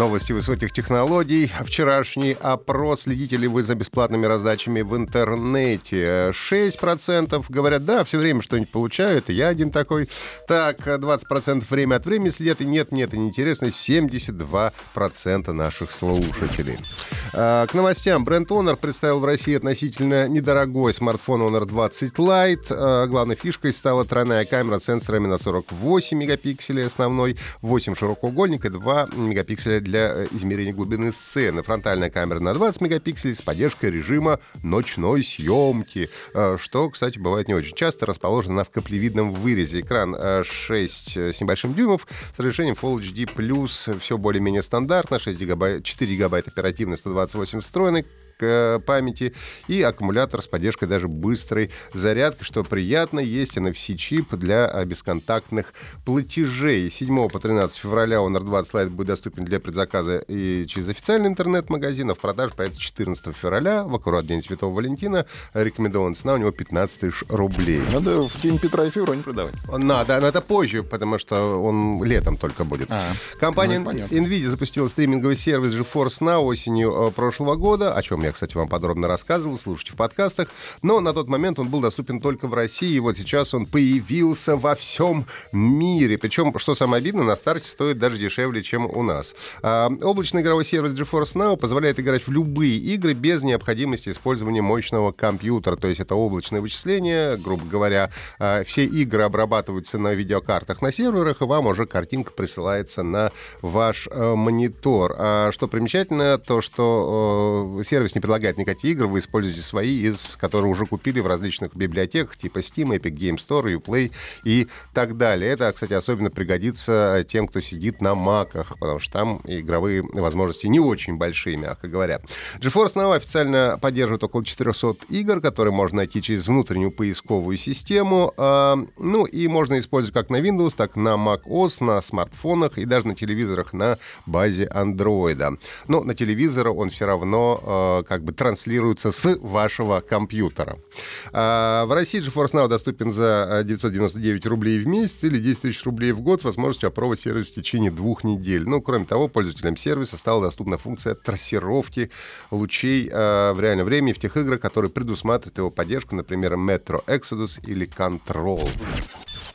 Новости высоких технологий. Вчерашний опрос. Следите ли вы за бесплатными раздачами в интернете? 6% говорят, да, все время что-нибудь получают. Я один такой. Так, 20% время от времени следят. И нет, нет, и неинтересно. 72% наших слушателей. А, к новостям. Бренд Honor представил в России относительно недорогой смартфон Honor 20 Lite. А, главной фишкой стала тройная камера с сенсорами на 48 мегапикселей основной, 8 широкоугольник и 2 мегапикселя для э, измерения глубины сцены. Фронтальная камера на 20 мегапикселей с поддержкой режима ночной съемки, что, кстати, бывает не очень часто. Расположена в каплевидном вырезе. Экран 6 э, с небольшим дюймов с разрешением Full HD+, все более-менее стандартно, 6 гигабайт, 4 гигабайта оперативной, 120 28 встроенной Э, памяти и аккумулятор с поддержкой даже быстрой зарядки, что приятно. Есть NFC-чип для э, бесконтактных платежей. 7 по 13 февраля Honor 20 Lite будет доступен для предзаказа и через официальный интернет-магазин, а в продаже появится 14 февраля, в аккурат День Святого Валентина. Рекомендованная цена у него 15 тысяч рублей. Надо в День Петра и Февра не продавать. Надо, но это позже, потому что он летом только будет. А, Компания ну, NVIDIA запустила стриминговый сервис GeForce Now осенью э, прошлого года, о чем я я, кстати, вам подробно рассказывал, слушайте в подкастах. Но на тот момент он был доступен только в России, и вот сейчас он появился во всем мире. Причем, что самое обидно, на старте стоит даже дешевле, чем у нас. А, облачный игровой сервис GeForce Now позволяет играть в любые игры без необходимости использования мощного компьютера. То есть это облачное вычисление, грубо говоря. А, все игры обрабатываются на видеокартах на серверах, и вам уже картинка присылается на ваш а, монитор. А, что примечательно, то, что а, сервис не не предлагает никакие игры, вы используете свои, из которые уже купили в различных библиотеках, типа Steam, Epic Game Store, Uplay и так далее. Это, кстати, особенно пригодится тем, кто сидит на маках, потому что там игровые возможности не очень большие, мягко говоря. GeForce Now официально поддерживает около 400 игр, которые можно найти через внутреннюю поисковую систему. А, ну и можно использовать как на Windows, так на Mac OS, на смартфонах и даже на телевизорах на базе Android. Но на телевизоры он все равно а, как бы транслируются с вашего компьютера. А в России GeForce Now доступен за 999 рублей в месяц или 10 тысяч рублей в год с возможностью опробовать сервис в течение двух недель. Ну, кроме того, пользователям сервиса стала доступна функция трассировки лучей э, в реальном времени в тех играх, которые предусматривают его поддержку, например, Metro Exodus или Control.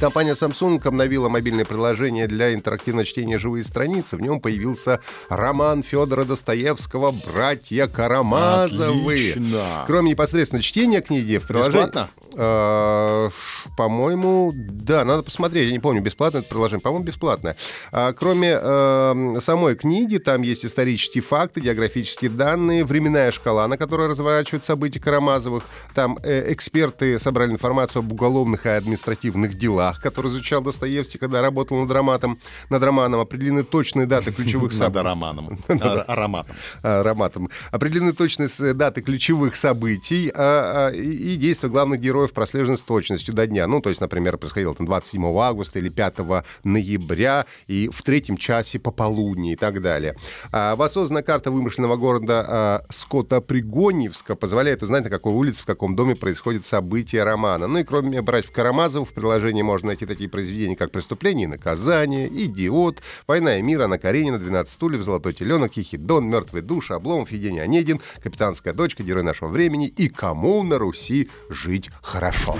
Компания Samsung обновила мобильное приложение для интерактивного чтения «Живые страницы». В нем появился роман Федора Достоевского «Братья Карамазовы». Отлично. Кроме непосредственно чтения книги в приложении... Бесплатно? Э, по-моему, да, надо посмотреть. Я не помню, бесплатно это приложение. По-моему, бесплатное. А, кроме э, самой книги, там есть исторические факты, географические данные, временная шкала, на которой разворачивают события Карамазовых. Там э, эксперты собрали информацию об уголовных и административных делах делах, который изучал Достоевский, когда работал над романом, над романом, определены точные даты ключевых событий. Над романом. Ароматом. Ароматом. Определены точные даты ключевых событий а, а, и действия главных героев прослежены с точностью до дня. Ну, то есть, например, происходило там 27 августа или 5 ноября и в третьем часе пополудни и так далее. А, воссозданная карта вымышленного города Скотта Пригоньевска позволяет узнать, на какой улице, в каком доме происходит событие романа. Ну и кроме братьев Карамазовых в приложении можно можно найти такие произведения, как «Преступление и наказание», «Идиот», «Война и мир», Анна Каренина, «12 стульев», «Золотой теленок», «Тихий дон», «Мертвые души», «Обломов», Евгений Онегин, «Капитанская дочка», «Герой нашего времени» и «Кому на Руси жить хорошо».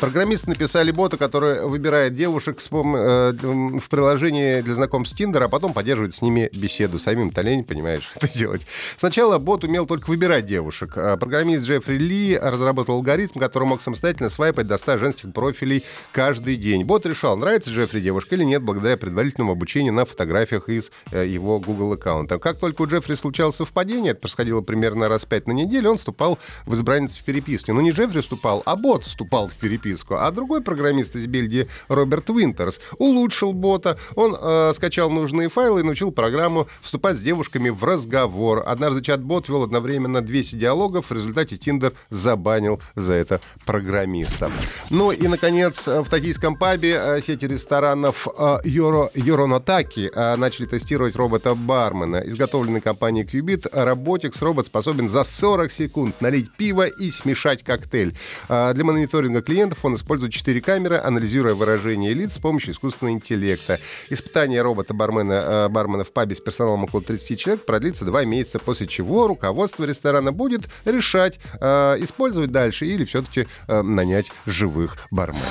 Программисты написали бота, который выбирает девушек э, в приложении для знакомств Tinder, а потом поддерживает с ними беседу. Самим-то лень, понимаешь, это делать. Сначала бот умел только выбирать девушек. А программист Джеффри Ли разработал алгоритм, который мог самостоятельно свайпать до 100 женских профилей каждый день. Бот решал, нравится Джеффри девушка или нет, благодаря предварительному обучению на фотографиях из э, его Google аккаунта. Как только у Джеффри случалось совпадение, это происходило примерно раз пять на неделю, он вступал с избранницей в переписку. Но не Джеффри вступал, а бот вступал в переписку подписку. А другой программист из Бельгии, Роберт Винтерс, улучшил бота. Он э, скачал нужные файлы и научил программу вступать с девушками в разговор. Однажды чат-бот вел одновременно 200 диалогов. В результате Tinder забанил за это программиста. Ну и, наконец, в токийском пабе э, сети ресторанов э, Йоронотаки э, начали тестировать робота-бармена. Изготовленный компанией Qubit, Robotics робот способен за 40 секунд налить пиво и смешать коктейль. Для мониторинга клиентов он использует 4 камеры, анализируя выражение лиц с помощью искусственного интеллекта. Испытание робота-бармена бармена в пабе с персоналом около 30 человек продлится 2 месяца, после чего руководство ресторана будет решать, использовать дальше или все-таки нанять живых барменов.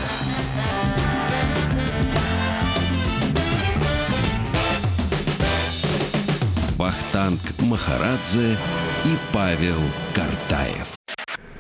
Вахтанг Махарадзе и Павел Картаев.